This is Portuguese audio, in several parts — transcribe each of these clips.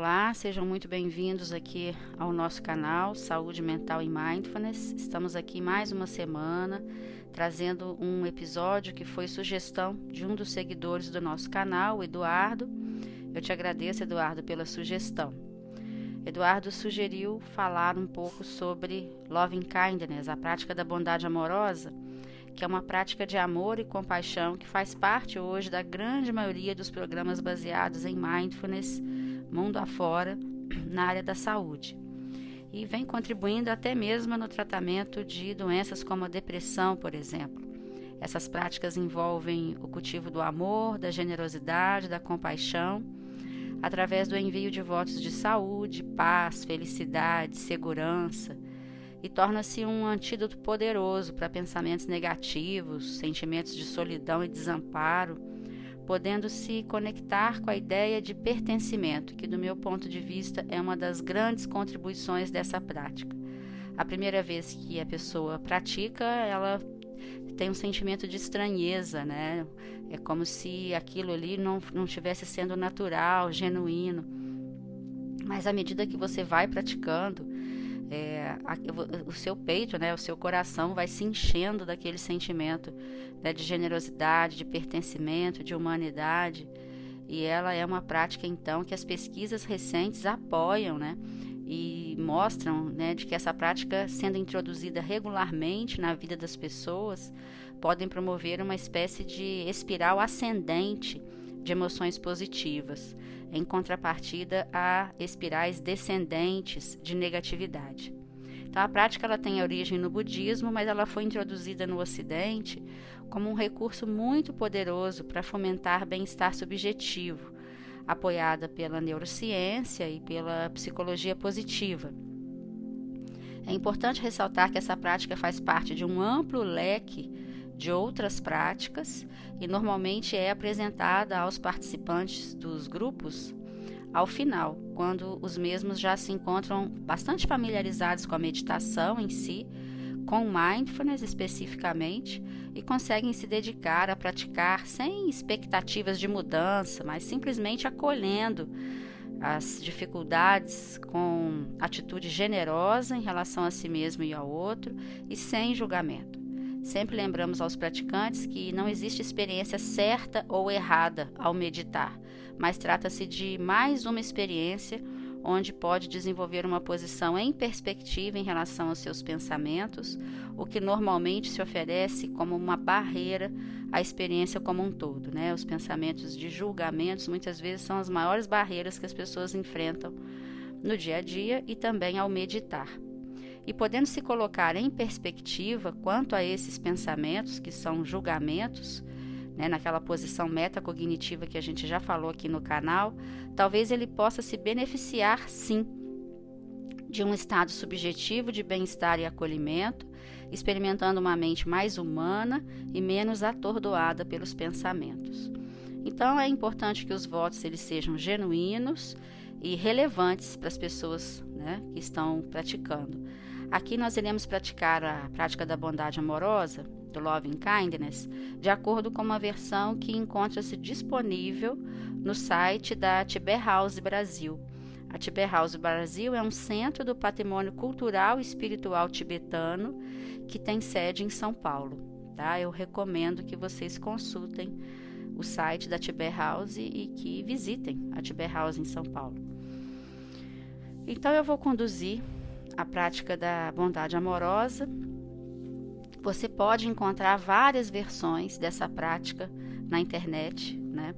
Olá, sejam muito bem-vindos aqui ao nosso canal Saúde Mental e Mindfulness. Estamos aqui mais uma semana trazendo um episódio que foi sugestão de um dos seguidores do nosso canal, Eduardo. Eu te agradeço, Eduardo, pela sugestão. Eduardo sugeriu falar um pouco sobre Loving Kindness, a prática da bondade amorosa, que é uma prática de amor e compaixão que faz parte hoje da grande maioria dos programas baseados em mindfulness mundo afora na área da saúde e vem contribuindo até mesmo no tratamento de doenças como a depressão, por exemplo. Essas práticas envolvem o cultivo do amor, da generosidade, da compaixão, através do envio de votos de saúde, paz, felicidade, segurança, e torna-se um antídoto poderoso para pensamentos negativos, sentimentos de solidão e desamparo podendo se conectar com a ideia de pertencimento, que, do meu ponto de vista, é uma das grandes contribuições dessa prática. A primeira vez que a pessoa pratica, ela tem um sentimento de estranheza, né? É como se aquilo ali não, não estivesse sendo natural, genuíno. Mas à medida que você vai praticando, é, o seu peito, né, o seu coração vai se enchendo daquele sentimento né, de generosidade, de pertencimento, de humanidade. E ela é uma prática, então, que as pesquisas recentes apoiam, né? E mostram né, de que essa prática, sendo introduzida regularmente na vida das pessoas, podem promover uma espécie de espiral ascendente de emoções positivas, em contrapartida a espirais descendentes de negatividade. Então, a prática ela tem origem no budismo, mas ela foi introduzida no Ocidente como um recurso muito poderoso para fomentar bem-estar subjetivo, apoiada pela neurociência e pela psicologia positiva. É importante ressaltar que essa prática faz parte de um amplo leque de outras práticas e normalmente é apresentada aos participantes dos grupos ao final, quando os mesmos já se encontram bastante familiarizados com a meditação em si, com mindfulness especificamente, e conseguem se dedicar a praticar sem expectativas de mudança, mas simplesmente acolhendo as dificuldades com atitude generosa em relação a si mesmo e ao outro e sem julgamento. Sempre lembramos aos praticantes que não existe experiência certa ou errada ao meditar, mas trata-se de mais uma experiência onde pode desenvolver uma posição em perspectiva em relação aos seus pensamentos, o que normalmente se oferece como uma barreira à experiência como um todo. Né? Os pensamentos de julgamentos muitas vezes são as maiores barreiras que as pessoas enfrentam no dia a dia e também ao meditar e podendo se colocar em perspectiva quanto a esses pensamentos, que são julgamentos, né, naquela posição metacognitiva que a gente já falou aqui no canal, talvez ele possa se beneficiar sim de um estado subjetivo de bem-estar e acolhimento, experimentando uma mente mais humana e menos atordoada pelos pensamentos. Então é importante que os votos eles sejam genuínos e relevantes para as pessoas né, que estão praticando. Aqui nós iremos praticar a prática da bondade amorosa, do Loving Kindness, de acordo com uma versão que encontra-se disponível no site da Tiber House Brasil. A Tiber House Brasil é um centro do patrimônio cultural e espiritual tibetano que tem sede em São Paulo. Tá? Eu recomendo que vocês consultem o site da Tiber House e que visitem a Tiber House em São Paulo. Então eu vou conduzir a prática da bondade amorosa. Você pode encontrar várias versões dessa prática na internet, né?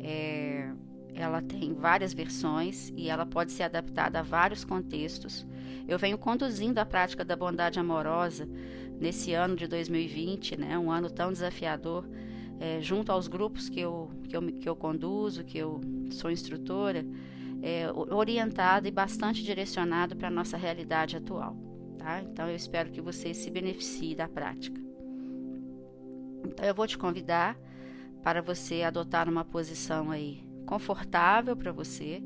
É, ela tem várias versões e ela pode ser adaptada a vários contextos. Eu venho conduzindo a prática da bondade amorosa nesse ano de 2020, né? Um ano tão desafiador, é, junto aos grupos que eu, que eu, que eu conduzo, que eu sou instrutora é, orientado e bastante direcionado para a nossa realidade atual. Tá? Então, eu espero que você se beneficie da prática. Então, eu vou te convidar para você adotar uma posição aí confortável para você.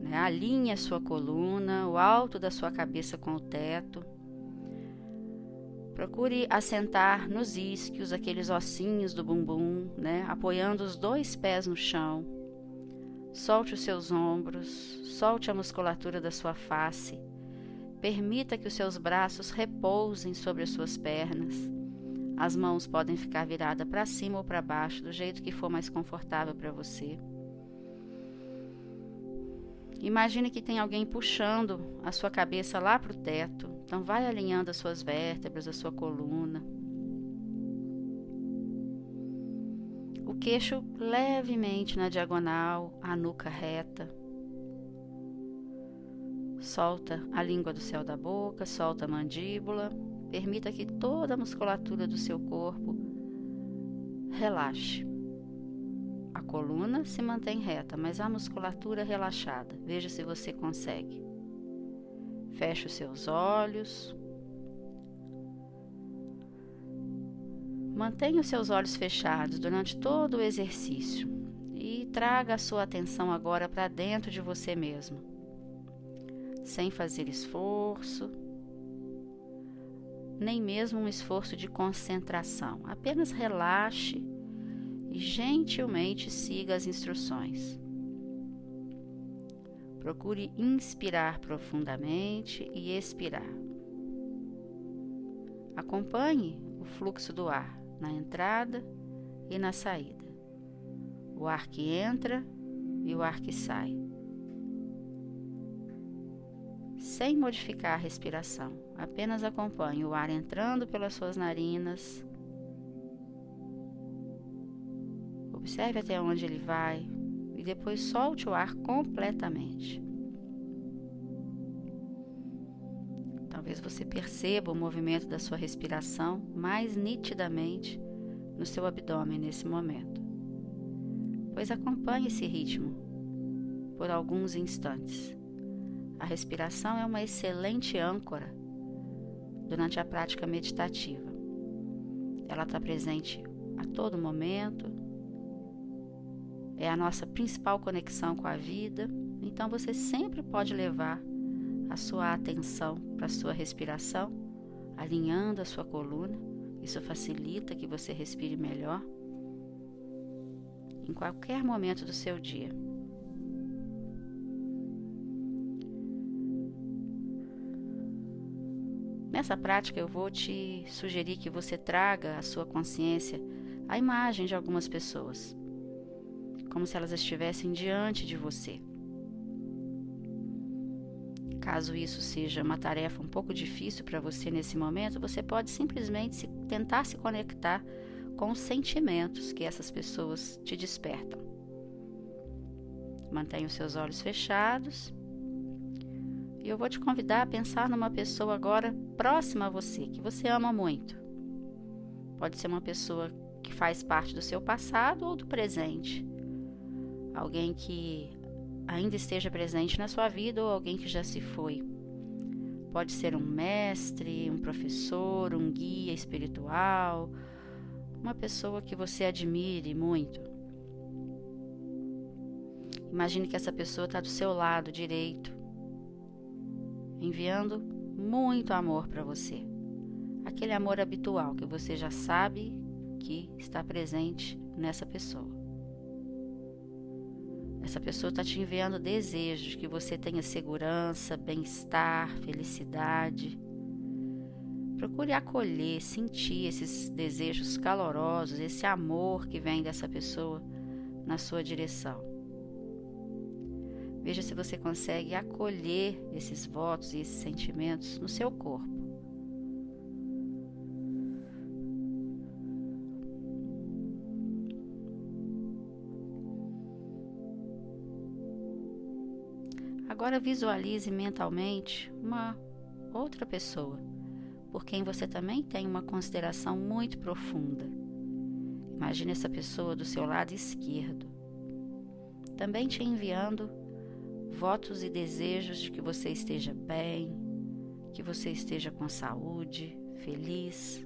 Né? Alinhe a sua coluna, o alto da sua cabeça com o teto. Procure assentar nos isquios, aqueles ossinhos do bumbum, né? apoiando os dois pés no chão Solte os seus ombros, solte a musculatura da sua face. Permita que os seus braços repousem sobre as suas pernas. As mãos podem ficar viradas para cima ou para baixo, do jeito que for mais confortável para você. Imagine que tem alguém puxando a sua cabeça lá para o teto. Então, vai alinhando as suas vértebras, a sua coluna. O queixo levemente na diagonal, a nuca reta. Solta a língua do céu da boca, solta a mandíbula. Permita que toda a musculatura do seu corpo relaxe. A coluna se mantém reta, mas a musculatura relaxada. Veja se você consegue. Feche os seus olhos. Mantenha os seus olhos fechados durante todo o exercício e traga a sua atenção agora para dentro de você mesmo, sem fazer esforço, nem mesmo um esforço de concentração. Apenas relaxe e gentilmente siga as instruções. Procure inspirar profundamente e expirar. Acompanhe o fluxo do ar na entrada e na saída. O ar que entra e o ar que sai. Sem modificar a respiração, apenas acompanhe o ar entrando pelas suas narinas Observe até onde ele vai e depois solte o ar completamente. Talvez você perceba o movimento da sua respiração mais nitidamente no seu abdômen nesse momento. Pois acompanhe esse ritmo por alguns instantes. A respiração é uma excelente âncora durante a prática meditativa. Ela está presente a todo momento, é a nossa principal conexão com a vida, então você sempre pode levar a sua atenção para a sua respiração, alinhando a sua coluna. Isso facilita que você respire melhor em qualquer momento do seu dia. Nessa prática, eu vou te sugerir que você traga à sua consciência a imagem de algumas pessoas como se elas estivessem diante de você. Caso isso seja uma tarefa um pouco difícil para você nesse momento, você pode simplesmente se, tentar se conectar com os sentimentos que essas pessoas te despertam. Mantenha os seus olhos fechados. E eu vou te convidar a pensar numa pessoa agora próxima a você, que você ama muito. Pode ser uma pessoa que faz parte do seu passado ou do presente alguém que ainda esteja presente na sua vida ou alguém que já se foi. Pode ser um mestre, um professor, um guia espiritual, uma pessoa que você admire muito. Imagine que essa pessoa está do seu lado direito, enviando muito amor para você. Aquele amor habitual que você já sabe que está presente nessa pessoa. Essa pessoa está te enviando desejos que você tenha segurança, bem-estar, felicidade. Procure acolher, sentir esses desejos calorosos, esse amor que vem dessa pessoa na sua direção. Veja se você consegue acolher esses votos e esses sentimentos no seu corpo. Agora visualize mentalmente uma outra pessoa, por quem você também tem uma consideração muito profunda. Imagine essa pessoa do seu lado esquerdo, também te enviando votos e desejos de que você esteja bem, que você esteja com saúde, feliz.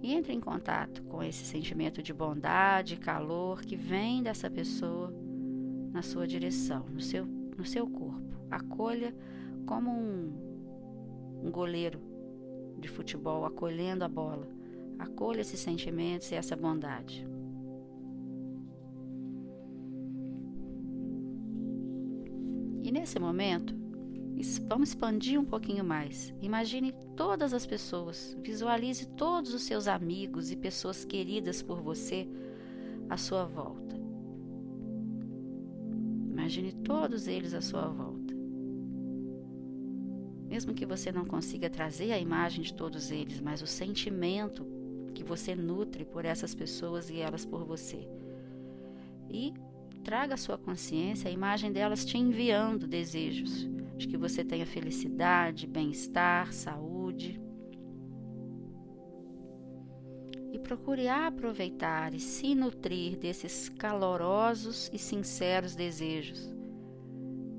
E entre em contato com esse sentimento de bondade calor que vem dessa pessoa na sua direção, no seu, no seu corpo. Acolha como um, um goleiro de futebol acolhendo a bola. Acolha esses sentimentos e essa bondade. Nesse momento, vamos expandir um pouquinho mais. Imagine todas as pessoas, visualize todos os seus amigos e pessoas queridas por você à sua volta. Imagine todos eles à sua volta. Mesmo que você não consiga trazer a imagem de todos eles, mas o sentimento que você nutre por essas pessoas e elas por você. E traga à sua consciência a imagem delas te enviando desejos de que você tenha felicidade, bem-estar, saúde. E procure aproveitar e se nutrir desses calorosos e sinceros desejos,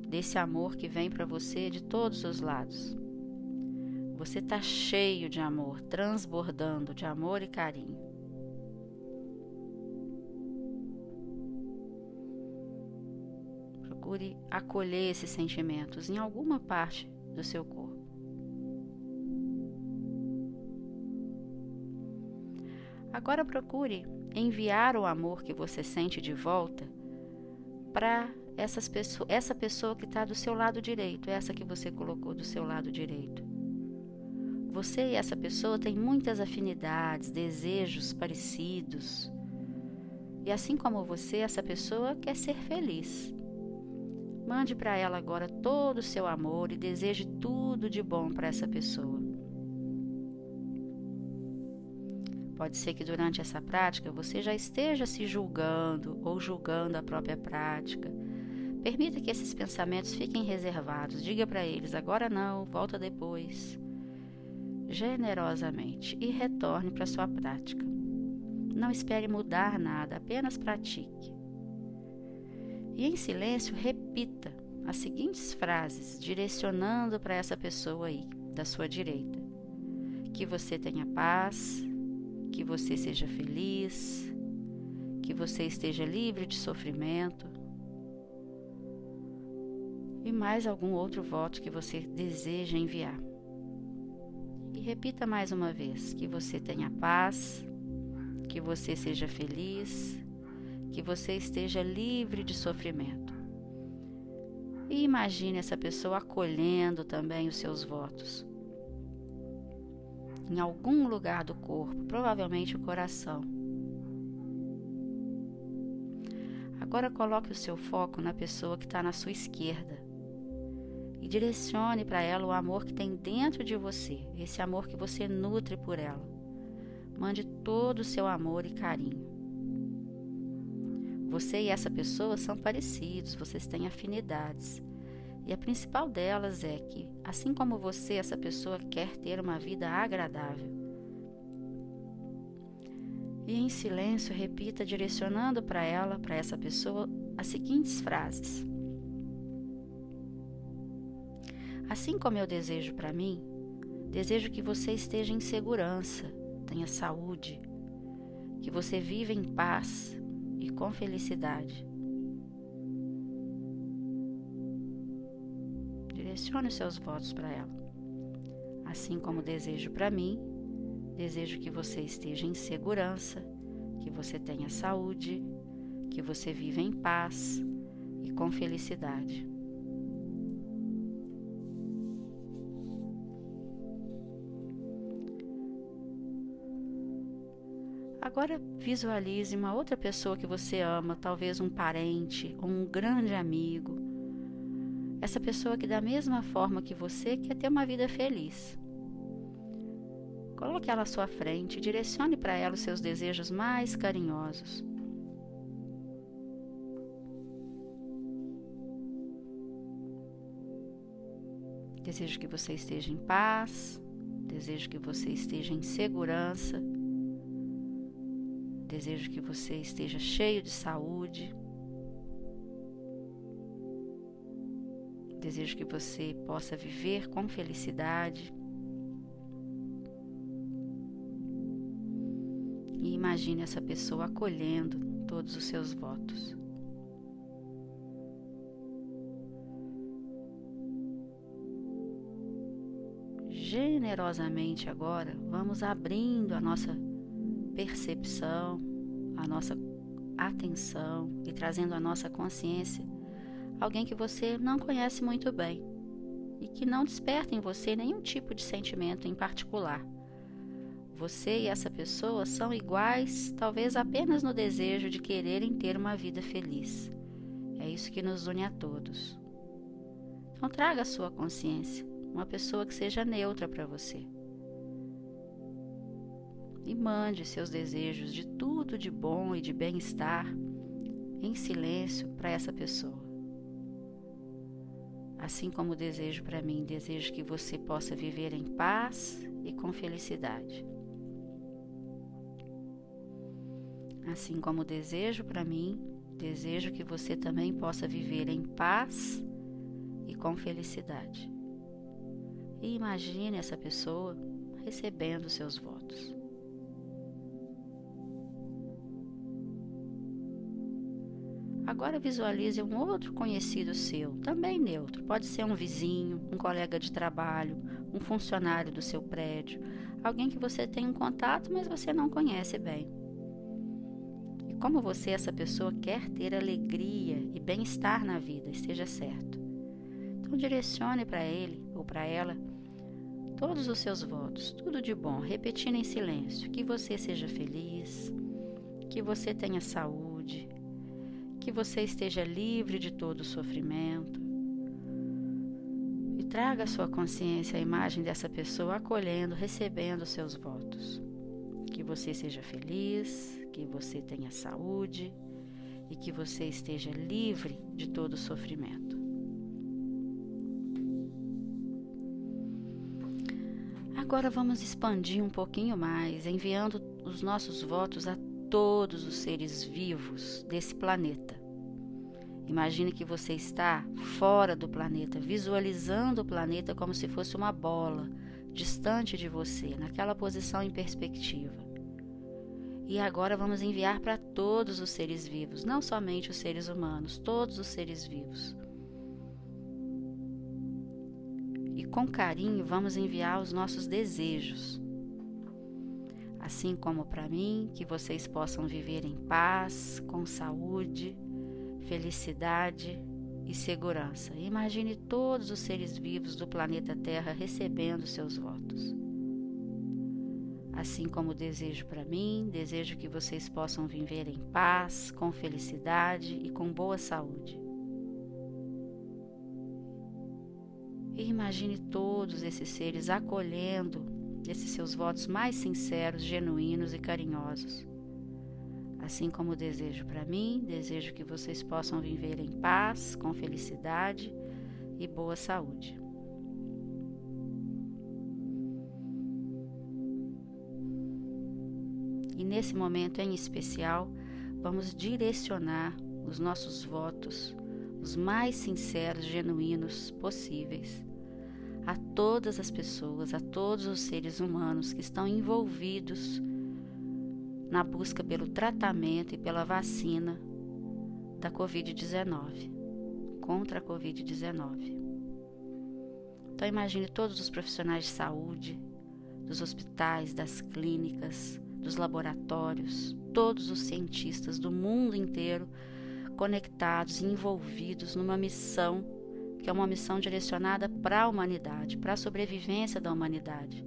desse amor que vem para você de todos os lados. Você está cheio de amor, transbordando de amor e carinho. Procure acolher esses sentimentos em alguma parte do seu corpo. Agora procure enviar o amor que você sente de volta para essa pessoa que está do seu lado direito, essa que você colocou do seu lado direito. Você e essa pessoa têm muitas afinidades, desejos parecidos. E assim como você, essa pessoa quer ser feliz. Mande para ela agora todo o seu amor e deseje tudo de bom para essa pessoa. Pode ser que durante essa prática você já esteja se julgando ou julgando a própria prática. Permita que esses pensamentos fiquem reservados. Diga para eles: agora não, volta depois generosamente e retorne para sua prática. Não espere mudar nada, apenas pratique. E em silêncio, repita as seguintes frases, direcionando para essa pessoa aí, da sua direita: Que você tenha paz, que você seja feliz, que você esteja livre de sofrimento. E mais algum outro voto que você deseja enviar. E repita mais uma vez: que você tenha paz, que você seja feliz, que você esteja livre de sofrimento. E imagine essa pessoa acolhendo também os seus votos. Em algum lugar do corpo, provavelmente o coração. Agora coloque o seu foco na pessoa que está na sua esquerda e direcione para ela o amor que tem dentro de você, esse amor que você nutre por ela. Mande todo o seu amor e carinho. Você e essa pessoa são parecidos, vocês têm afinidades. E a principal delas é que, assim como você, essa pessoa quer ter uma vida agradável. E em silêncio, repita, direcionando para ela, para essa pessoa, as seguintes frases: Assim como eu desejo para mim, desejo que você esteja em segurança, tenha saúde, que você viva em paz e com felicidade. Direcione seus votos para ela. Assim como desejo para mim, desejo que você esteja em segurança, que você tenha saúde, que você viva em paz e com felicidade. Agora visualize uma outra pessoa que você ama, talvez um parente ou um grande amigo. Essa pessoa que, da mesma forma que você, quer ter uma vida feliz. Coloque ela à sua frente e direcione para ela os seus desejos mais carinhosos. Desejo que você esteja em paz, desejo que você esteja em segurança Desejo que você esteja cheio de saúde. Desejo que você possa viver com felicidade. E imagine essa pessoa acolhendo todos os seus votos. Generosamente agora, vamos abrindo a nossa percepção, a nossa atenção e trazendo a nossa consciência alguém que você não conhece muito bem e que não desperta em você nenhum tipo de sentimento em particular. Você e essa pessoa são iguais, talvez apenas no desejo de quererem ter uma vida feliz. É isso que nos une a todos. Então, traga a sua consciência, uma pessoa que seja neutra para você. E mande seus desejos de tudo de bom e de bem-estar em silêncio para essa pessoa. Assim como desejo para mim, desejo que você possa viver em paz e com felicidade. Assim como desejo para mim, desejo que você também possa viver em paz e com felicidade. E imagine essa pessoa recebendo seus votos. Agora visualize um outro conhecido seu, também neutro. Pode ser um vizinho, um colega de trabalho, um funcionário do seu prédio, alguém que você tem um contato, mas você não conhece bem como você, essa pessoa, quer ter alegria e bem-estar na vida, esteja certo. Então, direcione para ele ou para ela todos os seus votos, tudo de bom, repetindo em silêncio: que você seja feliz, que você tenha saúde, que você esteja livre de todo sofrimento. E traga à sua consciência a imagem dessa pessoa acolhendo, recebendo seus votos. Que você seja feliz, que você tenha saúde e que você esteja livre de todo sofrimento. Agora vamos expandir um pouquinho mais, enviando os nossos votos a todos os seres vivos desse planeta. Imagine que você está fora do planeta, visualizando o planeta como se fosse uma bola, distante de você, naquela posição em perspectiva. E agora vamos enviar para todos os seres vivos, não somente os seres humanos, todos os seres vivos. E com carinho vamos enviar os nossos desejos. Assim como para mim, que vocês possam viver em paz, com saúde, felicidade e segurança. Imagine todos os seres vivos do planeta Terra recebendo seus votos. Assim como desejo para mim, desejo que vocês possam viver em paz, com felicidade e com boa saúde. E imagine todos esses seres acolhendo esses seus votos mais sinceros, genuínos e carinhosos. Assim como desejo para mim, desejo que vocês possam viver em paz, com felicidade e boa saúde. E nesse momento em especial, vamos direcionar os nossos votos, os mais sinceros, genuínos possíveis, a todas as pessoas, a todos os seres humanos que estão envolvidos na busca pelo tratamento e pela vacina da Covid-19, contra a Covid-19. Então imagine todos os profissionais de saúde, dos hospitais, das clínicas, dos laboratórios, todos os cientistas do mundo inteiro conectados e envolvidos numa missão que é uma missão direcionada para a humanidade, para a sobrevivência da humanidade.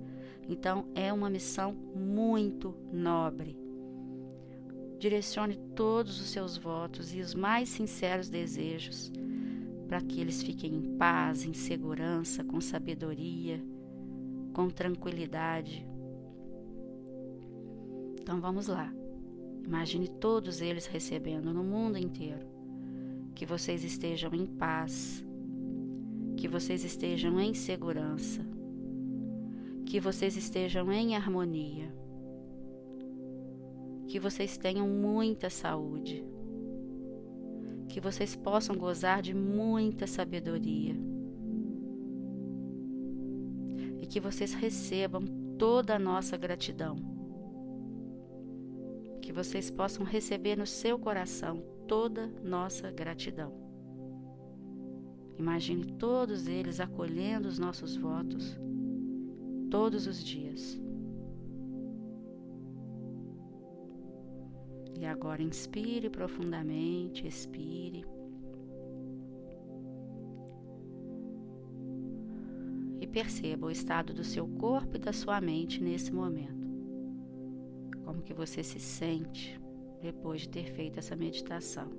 Então, é uma missão muito nobre. Direcione todos os seus votos e os mais sinceros desejos para que eles fiquem em paz, em segurança, com sabedoria, com tranquilidade, então vamos lá. Imagine todos eles recebendo no mundo inteiro. Que vocês estejam em paz, que vocês estejam em segurança, que vocês estejam em harmonia, que vocês tenham muita saúde, que vocês possam gozar de muita sabedoria e que vocês recebam toda a nossa gratidão que vocês possam receber no seu coração toda nossa gratidão. Imagine todos eles acolhendo os nossos votos todos os dias. E agora inspire profundamente, expire. E perceba o estado do seu corpo e da sua mente nesse momento. Como que você se sente depois de ter feito essa meditação?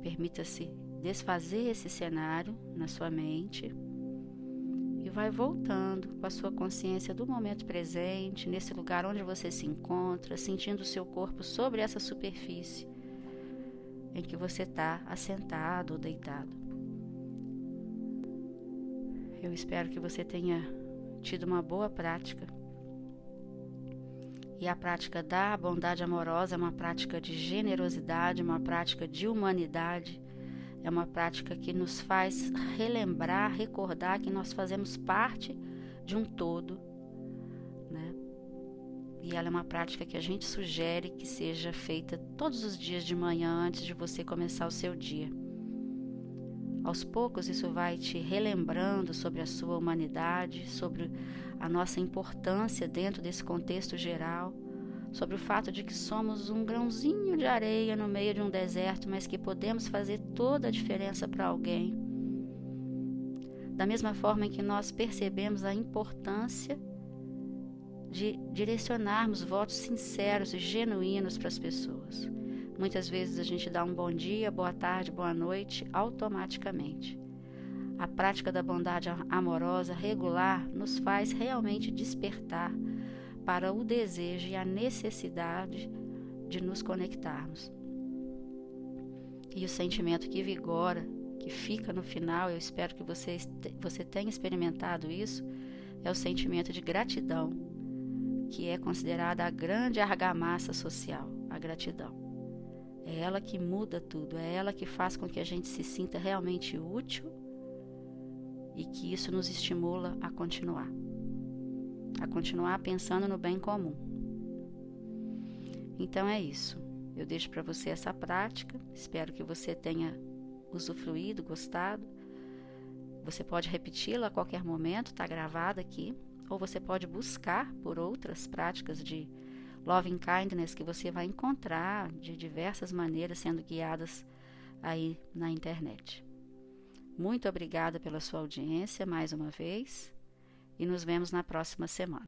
Permita-se desfazer esse cenário na sua mente vai voltando com a sua consciência do momento presente, nesse lugar onde você se encontra, sentindo o seu corpo sobre essa superfície em que você está assentado ou deitado. Eu espero que você tenha tido uma boa prática. E a prática da bondade amorosa é uma prática de generosidade, uma prática de humanidade é uma prática que nos faz relembrar, recordar que nós fazemos parte de um todo, né? E ela é uma prática que a gente sugere que seja feita todos os dias de manhã antes de você começar o seu dia. Aos poucos, isso vai te relembrando sobre a sua humanidade, sobre a nossa importância dentro desse contexto geral sobre o fato de que somos um grãozinho de areia no meio de um deserto, mas que podemos fazer toda a diferença para alguém. Da mesma forma em que nós percebemos a importância de direcionarmos votos sinceros e genuínos para as pessoas. Muitas vezes a gente dá um bom dia, boa tarde, boa noite automaticamente. A prática da bondade amorosa regular nos faz realmente despertar para o desejo e a necessidade de nos conectarmos. E o sentimento que vigora, que fica no final, eu espero que você, você tenha experimentado isso, é o sentimento de gratidão, que é considerada a grande argamassa social, a gratidão. É ela que muda tudo, é ela que faz com que a gente se sinta realmente útil e que isso nos estimula a continuar a continuar pensando no bem comum. Então é isso. Eu deixo para você essa prática. Espero que você tenha usufruído, gostado. Você pode repeti-la a qualquer momento, está gravada aqui. Ou você pode buscar por outras práticas de loving kindness que você vai encontrar de diversas maneiras sendo guiadas aí na internet. Muito obrigada pela sua audiência mais uma vez e nos vemos na próxima semana.